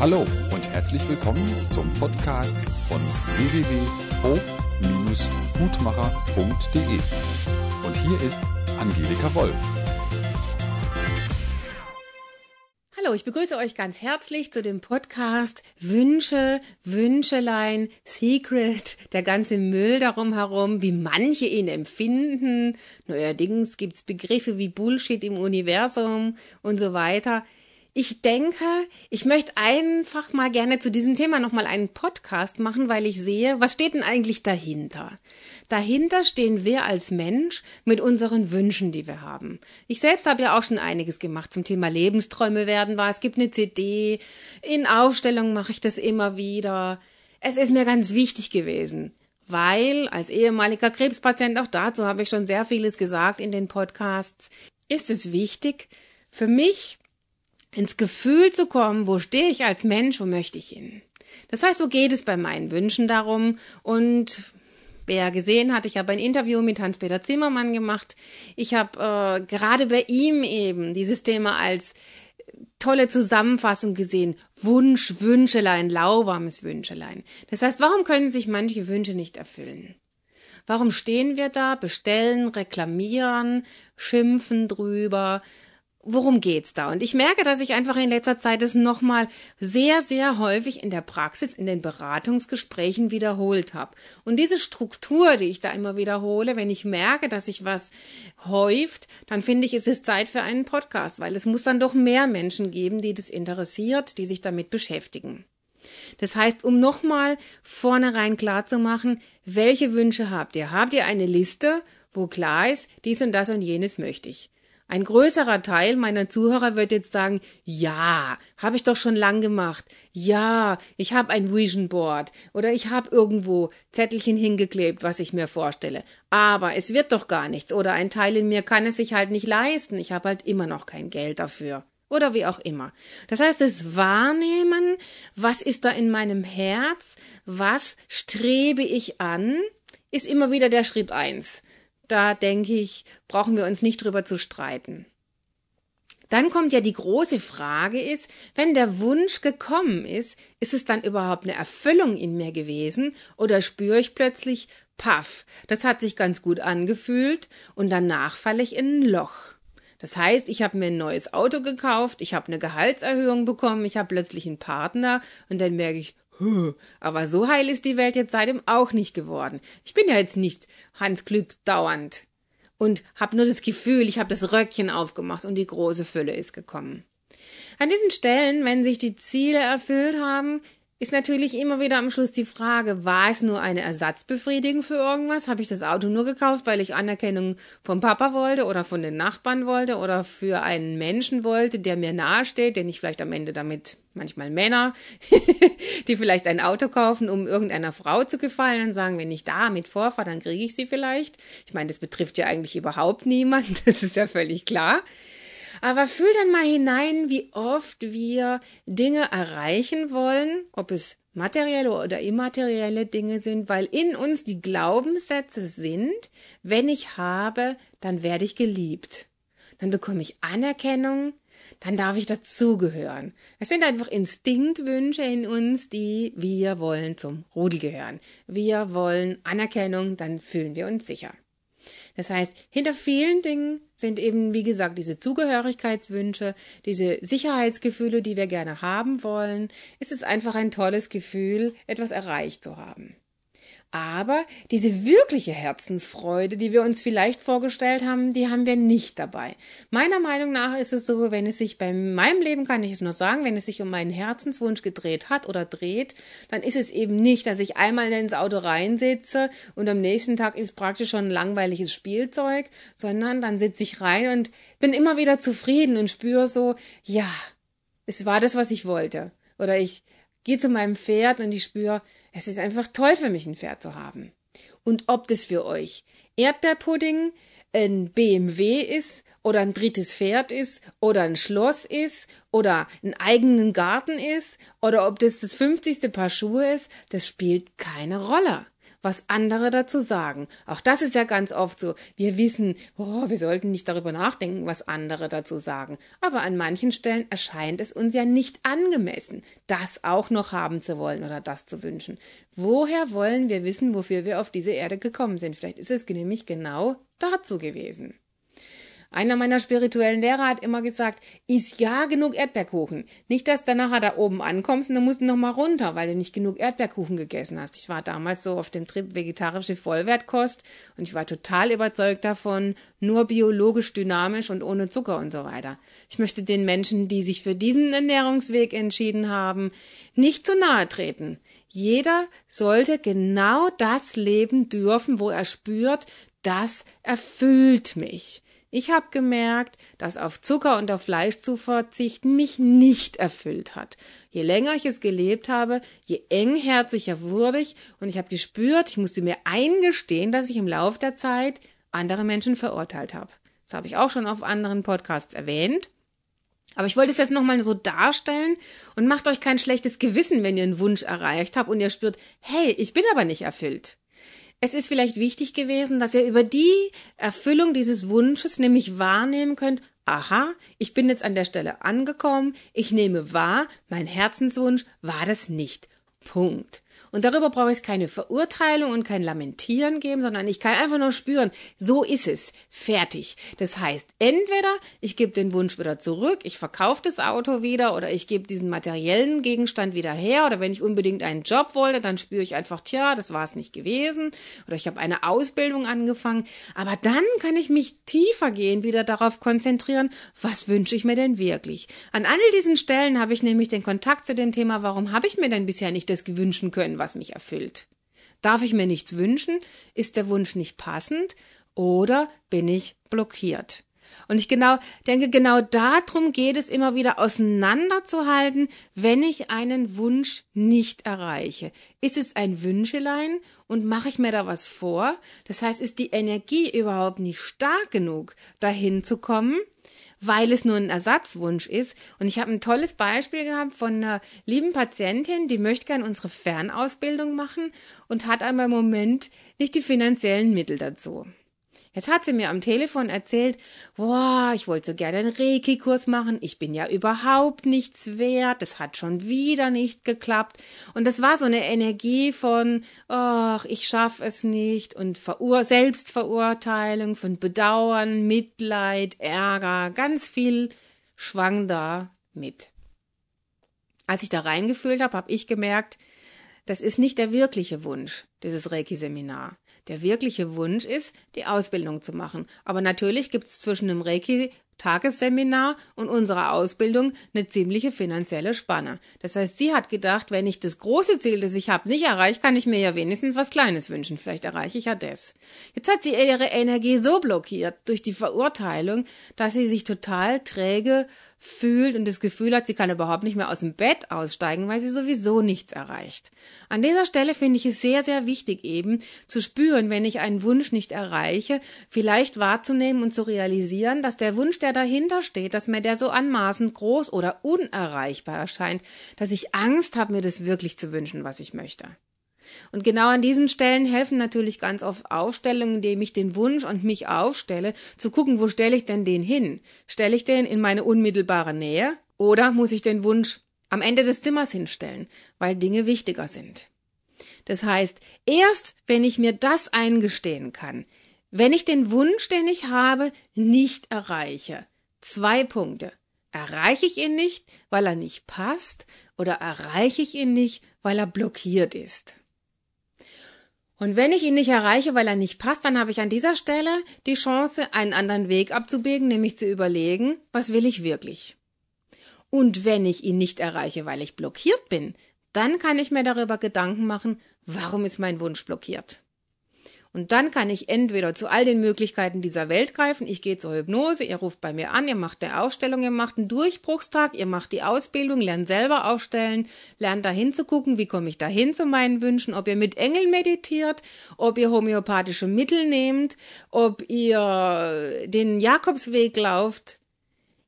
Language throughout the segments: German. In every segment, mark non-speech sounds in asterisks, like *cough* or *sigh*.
Hallo und herzlich willkommen zum Podcast von www.hof-gutmacher.de. Und hier ist Angelika Wolf. Hallo, ich begrüße euch ganz herzlich zu dem Podcast Wünsche, Wünschelein, Secret, der ganze Müll darum herum, wie manche ihn empfinden. Neuerdings gibt's Begriffe wie Bullshit im Universum und so weiter. Ich denke, ich möchte einfach mal gerne zu diesem Thema nochmal einen Podcast machen, weil ich sehe, was steht denn eigentlich dahinter? Dahinter stehen wir als Mensch mit unseren Wünschen, die wir haben. Ich selbst habe ja auch schon einiges gemacht zum Thema Lebensträume werden war. Es gibt eine CD, in Aufstellungen mache ich das immer wieder. Es ist mir ganz wichtig gewesen, weil als ehemaliger Krebspatient, auch dazu habe ich schon sehr vieles gesagt in den Podcasts, ist es wichtig, für mich ins Gefühl zu kommen, wo stehe ich als Mensch, wo möchte ich hin. Das heißt, wo geht es bei meinen Wünschen darum? Und wer gesehen hat, ich habe ein Interview mit Hans-Peter Zimmermann gemacht. Ich habe äh, gerade bei ihm eben dieses Thema als tolle Zusammenfassung gesehen. Wunsch, Wünschelein, lauwarmes Wünschelein. Das heißt, warum können sich manche Wünsche nicht erfüllen? Warum stehen wir da, bestellen, reklamieren, schimpfen drüber, worum geht's da? Und ich merke, dass ich einfach in letzter Zeit es nochmal sehr, sehr häufig in der Praxis, in den Beratungsgesprächen wiederholt habe. Und diese Struktur, die ich da immer wiederhole, wenn ich merke, dass sich was häuft, dann finde ich, es ist Zeit für einen Podcast, weil es muss dann doch mehr Menschen geben, die das interessiert, die sich damit beschäftigen. Das heißt, um nochmal vornherein klar zu machen, welche Wünsche habt ihr? Habt ihr eine Liste, wo klar ist, dies und das und jenes möchte ich? Ein größerer Teil meiner Zuhörer wird jetzt sagen, ja, habe ich doch schon lang gemacht. Ja, ich habe ein Vision Board oder ich habe irgendwo Zettelchen hingeklebt, was ich mir vorstelle. Aber es wird doch gar nichts oder ein Teil in mir kann es sich halt nicht leisten. Ich habe halt immer noch kein Geld dafür oder wie auch immer. Das heißt, das Wahrnehmen, was ist da in meinem Herz, was strebe ich an, ist immer wieder der Schritt eins. Da denke ich, brauchen wir uns nicht drüber zu streiten. Dann kommt ja die große Frage ist, wenn der Wunsch gekommen ist, ist es dann überhaupt eine Erfüllung in mir gewesen oder spüre ich plötzlich, paff, das hat sich ganz gut angefühlt und danach falle ich in ein Loch. Das heißt, ich habe mir ein neues Auto gekauft, ich habe eine Gehaltserhöhung bekommen, ich habe plötzlich einen Partner und dann merke ich, aber so heil ist die Welt jetzt seitdem auch nicht geworden. Ich bin ja jetzt nicht Hans Glück dauernd und habe nur das Gefühl, ich habe das Röckchen aufgemacht und die große Fülle ist gekommen. An diesen Stellen, wenn sich die Ziele erfüllt haben, ist natürlich immer wieder am Schluss die Frage, war es nur eine Ersatzbefriedigung für irgendwas? Habe ich das Auto nur gekauft, weil ich Anerkennung vom Papa wollte oder von den Nachbarn wollte oder für einen Menschen wollte, der mir nahesteht, den ich vielleicht am Ende damit, manchmal Männer, *laughs* die vielleicht ein Auto kaufen, um irgendeiner Frau zu gefallen und sagen, wenn ich damit vorfahre, dann kriege ich sie vielleicht. Ich meine, das betrifft ja eigentlich überhaupt niemanden, *laughs* das ist ja völlig klar. Aber fühl dann mal hinein, wie oft wir Dinge erreichen wollen, ob es materielle oder immaterielle Dinge sind, weil in uns die Glaubenssätze sind, wenn ich habe, dann werde ich geliebt. Dann bekomme ich Anerkennung, dann darf ich dazugehören. Es sind einfach Instinktwünsche in uns, die wir wollen zum Rudel gehören. Wir wollen Anerkennung, dann fühlen wir uns sicher. Das heißt, hinter vielen Dingen sind eben, wie gesagt, diese Zugehörigkeitswünsche, diese Sicherheitsgefühle, die wir gerne haben wollen. Es ist einfach ein tolles Gefühl, etwas erreicht zu haben. Aber diese wirkliche Herzensfreude, die wir uns vielleicht vorgestellt haben, die haben wir nicht dabei. Meiner Meinung nach ist es so, wenn es sich bei meinem Leben, kann ich es nur sagen, wenn es sich um meinen Herzenswunsch gedreht hat oder dreht, dann ist es eben nicht, dass ich einmal ins Auto reinsitze und am nächsten Tag ist praktisch schon ein langweiliges Spielzeug, sondern dann sitze ich rein und bin immer wieder zufrieden und spüre so, ja, es war das, was ich wollte. Oder ich gehe zu meinem Pferd und ich spüre, es ist einfach toll für mich, ein Pferd zu haben. Und ob das für euch Erdbeerpudding, ein BMW ist oder ein drittes Pferd ist oder ein Schloss ist oder einen eigenen Garten ist oder ob das das 50. Paar Schuhe ist, das spielt keine Rolle. Was andere dazu sagen. Auch das ist ja ganz oft so. Wir wissen, oh, wir sollten nicht darüber nachdenken, was andere dazu sagen. Aber an manchen Stellen erscheint es uns ja nicht angemessen, das auch noch haben zu wollen oder das zu wünschen. Woher wollen wir wissen, wofür wir auf diese Erde gekommen sind? Vielleicht ist es nämlich genau dazu gewesen. Einer meiner spirituellen Lehrer hat immer gesagt, iss ja genug Erdbeerkuchen. Nicht, dass du nachher da oben ankommst und dann musst du noch mal runter, weil du nicht genug Erdbeerkuchen gegessen hast. Ich war damals so auf dem Trip vegetarische Vollwertkost und ich war total überzeugt davon, nur biologisch dynamisch und ohne Zucker und so weiter. Ich möchte den Menschen, die sich für diesen Ernährungsweg entschieden haben, nicht zu nahe treten. Jeder sollte genau das leben dürfen, wo er spürt, das erfüllt mich. Ich habe gemerkt, dass auf Zucker und auf Fleisch zu verzichten mich nicht erfüllt hat. Je länger ich es gelebt habe, je engherziger wurde ich und ich habe gespürt, ich musste mir eingestehen, dass ich im Laufe der Zeit andere Menschen verurteilt habe. Das habe ich auch schon auf anderen Podcasts erwähnt. Aber ich wollte es jetzt nochmal so darstellen und macht euch kein schlechtes Gewissen, wenn ihr einen Wunsch erreicht habt und ihr spürt, hey, ich bin aber nicht erfüllt. Es ist vielleicht wichtig gewesen, dass ihr über die Erfüllung dieses Wunsches nämlich wahrnehmen könnt, aha, ich bin jetzt an der Stelle angekommen, ich nehme wahr, mein Herzenswunsch war das nicht. Punkt. Und darüber brauche ich keine Verurteilung und kein Lamentieren geben, sondern ich kann einfach nur spüren, so ist es, fertig. Das heißt, entweder ich gebe den Wunsch wieder zurück, ich verkaufe das Auto wieder oder ich gebe diesen materiellen Gegenstand wieder her oder wenn ich unbedingt einen Job wollte, dann spüre ich einfach, tja, das war es nicht gewesen oder ich habe eine Ausbildung angefangen. Aber dann kann ich mich tiefer gehen, wieder darauf konzentrieren, was wünsche ich mir denn wirklich. An all diesen Stellen habe ich nämlich den Kontakt zu dem Thema, warum habe ich mir denn bisher nicht das gewünschen können, was mich erfüllt. Darf ich mir nichts wünschen? Ist der Wunsch nicht passend? Oder bin ich blockiert? Und ich genau denke, genau darum geht es immer wieder auseinanderzuhalten, wenn ich einen Wunsch nicht erreiche. Ist es ein Wünschelein und mache ich mir da was vor? Das heißt, ist die Energie überhaupt nicht stark genug, dahin zu kommen? Weil es nur ein Ersatzwunsch ist. Und ich habe ein tolles Beispiel gehabt von einer lieben Patientin, die möchte gerne unsere Fernausbildung machen und hat einmal im Moment nicht die finanziellen Mittel dazu. Jetzt hat sie mir am Telefon erzählt, boah, ich wollte so gerne einen Reiki-Kurs machen, ich bin ja überhaupt nichts wert, das hat schon wieder nicht geklappt. Und das war so eine Energie von, ach, ich schaff es nicht und Verur Selbstverurteilung, von Bedauern, Mitleid, Ärger, ganz viel schwang da mit. Als ich da reingefühlt habe, habe ich gemerkt, das ist nicht der wirkliche Wunsch, dieses Reiki-Seminar. Der wirkliche Wunsch ist, die Ausbildung zu machen. Aber natürlich gibt es zwischen dem Reiki Tagesseminar und unserer Ausbildung eine ziemliche finanzielle Spanne. Das heißt, sie hat gedacht, wenn ich das große Ziel, das ich habe, nicht erreiche, kann ich mir ja wenigstens was Kleines wünschen. Vielleicht erreiche ich ja das. Jetzt hat sie ihre Energie so blockiert durch die Verurteilung, dass sie sich total träge fühlt und das Gefühl hat, sie kann überhaupt nicht mehr aus dem Bett aussteigen, weil sie sowieso nichts erreicht. An dieser Stelle finde ich es sehr, sehr wichtig eben zu spüren, wenn ich einen Wunsch nicht erreiche, vielleicht wahrzunehmen und zu realisieren, dass der Wunsch, der dahinter steht, dass mir der so anmaßend groß oder unerreichbar erscheint, dass ich Angst habe, mir das wirklich zu wünschen, was ich möchte. Und genau an diesen Stellen helfen natürlich ganz oft Aufstellungen, indem ich den Wunsch und mich aufstelle, zu gucken, wo stelle ich denn den hin? Stelle ich den in meine unmittelbare Nähe oder muss ich den Wunsch am Ende des Zimmers hinstellen, weil Dinge wichtiger sind? Das heißt, erst wenn ich mir das eingestehen kann, wenn ich den Wunsch, den ich habe, nicht erreiche, zwei Punkte. Erreiche ich ihn nicht, weil er nicht passt, oder erreiche ich ihn nicht, weil er blockiert ist? Und wenn ich ihn nicht erreiche, weil er nicht passt, dann habe ich an dieser Stelle die Chance, einen anderen Weg abzubiegen, nämlich zu überlegen, was will ich wirklich? Und wenn ich ihn nicht erreiche, weil ich blockiert bin, dann kann ich mir darüber Gedanken machen, warum ist mein Wunsch blockiert? Und dann kann ich entweder zu all den Möglichkeiten dieser Welt greifen. Ich gehe zur Hypnose, ihr ruft bei mir an, ihr macht eine Ausstellung, ihr macht einen Durchbruchstag, ihr macht die Ausbildung, lernt selber aufstellen, lernt dahin zu gucken, wie komme ich dahin zu meinen Wünschen, ob ihr mit Engeln meditiert, ob ihr homöopathische Mittel nehmt, ob ihr den Jakobsweg lauft.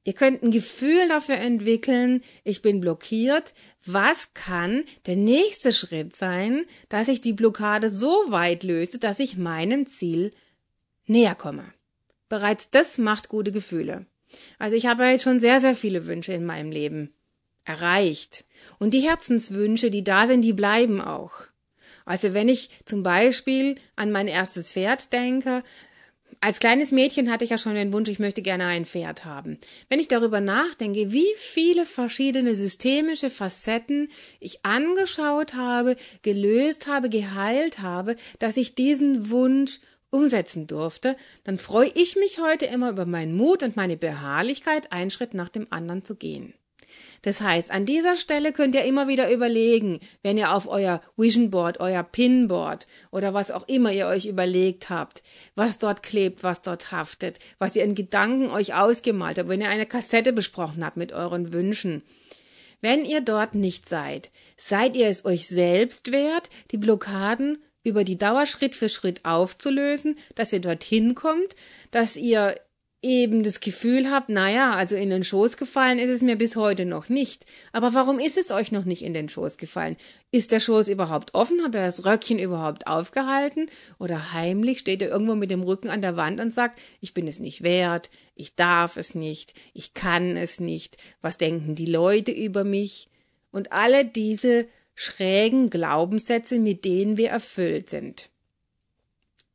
Ihr könnt ein Gefühl dafür entwickeln, ich bin blockiert. Was kann der nächste Schritt sein, dass ich die Blockade so weit löse, dass ich meinem Ziel näher komme? Bereits das macht gute Gefühle. Also ich habe jetzt schon sehr, sehr viele Wünsche in meinem Leben erreicht. Und die Herzenswünsche, die da sind, die bleiben auch. Also wenn ich zum Beispiel an mein erstes Pferd denke, als kleines Mädchen hatte ich ja schon den Wunsch, ich möchte gerne ein Pferd haben. Wenn ich darüber nachdenke, wie viele verschiedene systemische Facetten ich angeschaut habe, gelöst habe, geheilt habe, dass ich diesen Wunsch umsetzen durfte, dann freue ich mich heute immer über meinen Mut und meine Beharrlichkeit, einen Schritt nach dem anderen zu gehen. Das heißt, an dieser Stelle könnt ihr immer wieder überlegen, wenn ihr auf euer Vision Board, euer Pinboard oder was auch immer ihr euch überlegt habt, was dort klebt, was dort haftet, was ihr in Gedanken euch ausgemalt habt, wenn ihr eine Kassette besprochen habt mit euren Wünschen. Wenn ihr dort nicht seid, seid ihr es euch selbst wert, die Blockaden über die Dauer Schritt für Schritt aufzulösen, dass ihr dorthin kommt, dass ihr eben das Gefühl habt, naja, also in den Schoß gefallen ist es mir bis heute noch nicht. Aber warum ist es euch noch nicht in den Schoß gefallen? Ist der Schoß überhaupt offen? Hat er das Röckchen überhaupt aufgehalten? Oder heimlich steht er irgendwo mit dem Rücken an der Wand und sagt, ich bin es nicht wert, ich darf es nicht, ich kann es nicht, was denken die Leute über mich? Und alle diese schrägen Glaubenssätze, mit denen wir erfüllt sind.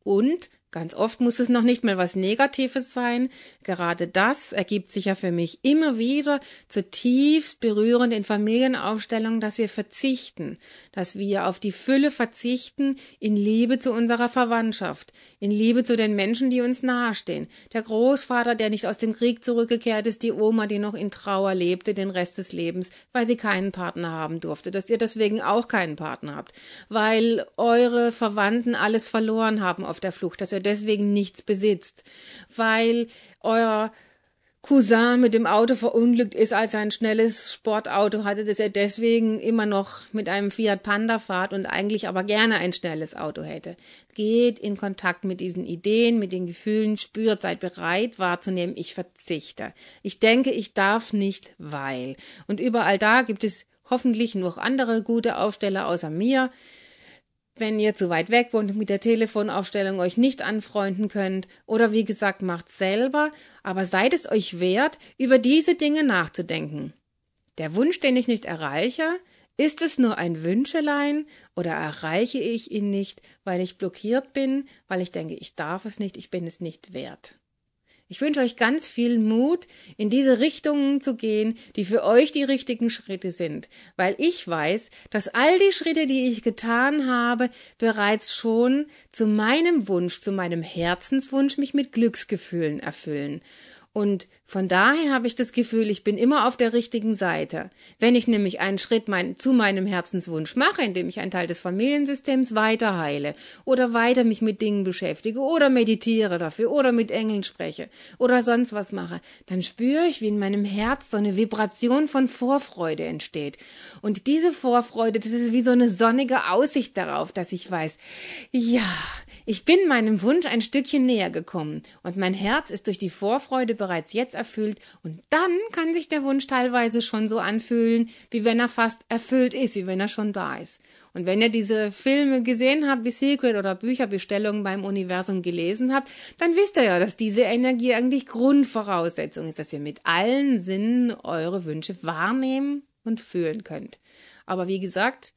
Und Ganz oft muss es noch nicht mal was Negatives sein. Gerade das ergibt sich ja für mich immer wieder zutiefst berührend in Familienaufstellungen, dass wir verzichten, dass wir auf die Fülle verzichten in Liebe zu unserer Verwandtschaft, in Liebe zu den Menschen, die uns nahestehen. Der Großvater, der nicht aus dem Krieg zurückgekehrt ist, die Oma, die noch in Trauer lebte den Rest des Lebens, weil sie keinen Partner haben durfte, dass ihr deswegen auch keinen Partner habt, weil eure Verwandten alles verloren haben auf der Flucht, dass ihr deswegen nichts besitzt, weil euer Cousin mit dem Auto verunglückt ist, als er ein schnelles Sportauto hatte, dass er deswegen immer noch mit einem Fiat Panda fahrt und eigentlich aber gerne ein schnelles Auto hätte. Geht in Kontakt mit diesen Ideen, mit den Gefühlen, spürt, seid bereit wahrzunehmen, ich verzichte. Ich denke, ich darf nicht, weil. Und überall da gibt es hoffentlich noch andere gute Aufsteller außer mir, wenn ihr zu weit weg wohnt und mit der Telefonaufstellung euch nicht anfreunden könnt oder wie gesagt macht selber, aber seid es euch wert, über diese Dinge nachzudenken. Der Wunsch, den ich nicht erreiche, ist es nur ein Wünschelein oder erreiche ich ihn nicht, weil ich blockiert bin, weil ich denke, ich darf es nicht, ich bin es nicht wert. Ich wünsche euch ganz viel Mut, in diese Richtungen zu gehen, die für euch die richtigen Schritte sind, weil ich weiß, dass all die Schritte, die ich getan habe, bereits schon zu meinem Wunsch, zu meinem Herzenswunsch mich mit Glücksgefühlen erfüllen. Und von daher habe ich das Gefühl, ich bin immer auf der richtigen Seite. Wenn ich nämlich einen Schritt mein, zu meinem Herzenswunsch mache, indem ich einen Teil des Familiensystems weiter heile oder weiter mich mit Dingen beschäftige oder meditiere dafür oder mit Engeln spreche oder sonst was mache, dann spüre ich, wie in meinem Herz so eine Vibration von Vorfreude entsteht. Und diese Vorfreude, das ist wie so eine sonnige Aussicht darauf, dass ich weiß, ja, ich bin meinem Wunsch ein Stückchen näher gekommen und mein Herz ist durch die Vorfreude bereits jetzt erfüllt und dann kann sich der Wunsch teilweise schon so anfühlen, wie wenn er fast erfüllt ist, wie wenn er schon da ist. Und wenn ihr diese Filme gesehen habt, wie Secret oder Bücherbestellungen beim Universum gelesen habt, dann wisst ihr ja, dass diese Energie eigentlich Grundvoraussetzung ist, dass ihr mit allen Sinnen eure Wünsche wahrnehmen und fühlen könnt. Aber wie gesagt,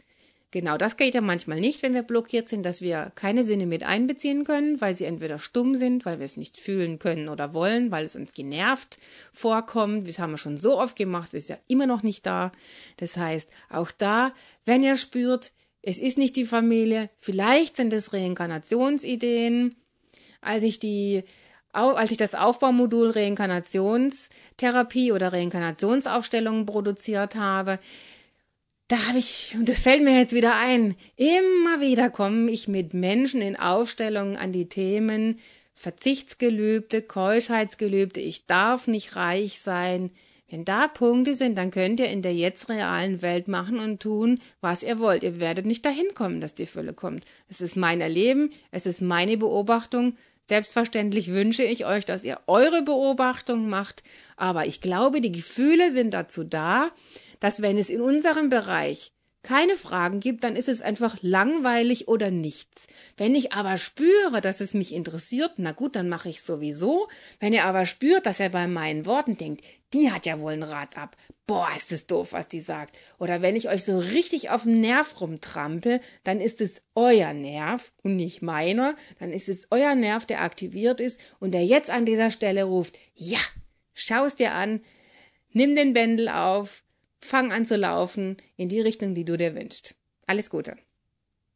Genau das geht ja manchmal nicht, wenn wir blockiert sind, dass wir keine Sinne mit einbeziehen können, weil sie entweder stumm sind, weil wir es nicht fühlen können oder wollen, weil es uns genervt vorkommt. Das haben wir schon so oft gemacht, ist ja immer noch nicht da. Das heißt, auch da, wenn ihr spürt, es ist nicht die Familie, vielleicht sind es Reinkarnationsideen. Als ich die als ich das Aufbaumodul Reinkarnationstherapie oder Reinkarnationsaufstellungen produziert habe, da habe ich, und das fällt mir jetzt wieder ein, immer wieder komme ich mit Menschen in Aufstellungen an die Themen Verzichtsgelübde, Keuschheitsgelübde, ich darf nicht reich sein. Wenn da Punkte sind, dann könnt ihr in der jetzt realen Welt machen und tun, was ihr wollt. Ihr werdet nicht dahin kommen, dass die Fülle kommt. Es ist mein Erleben, es ist meine Beobachtung, Selbstverständlich wünsche ich euch, dass ihr eure Beobachtung macht, aber ich glaube, die Gefühle sind dazu da, dass wenn es in unserem Bereich keine Fragen gibt, dann ist es einfach langweilig oder nichts. Wenn ich aber spüre, dass es mich interessiert, na gut, dann mache ich sowieso. Wenn ihr aber spürt, dass er bei meinen Worten denkt, die hat ja wohl ein Rad ab. Boah, ist es doof, was die sagt. Oder wenn ich euch so richtig auf den Nerv rumtrampel, dann ist es euer Nerv und nicht meiner. Dann ist es euer Nerv, der aktiviert ist und der jetzt an dieser Stelle ruft, ja, schau es dir an, nimm den Bändel auf, fang an zu laufen in die Richtung, die du dir wünschst. Alles Gute.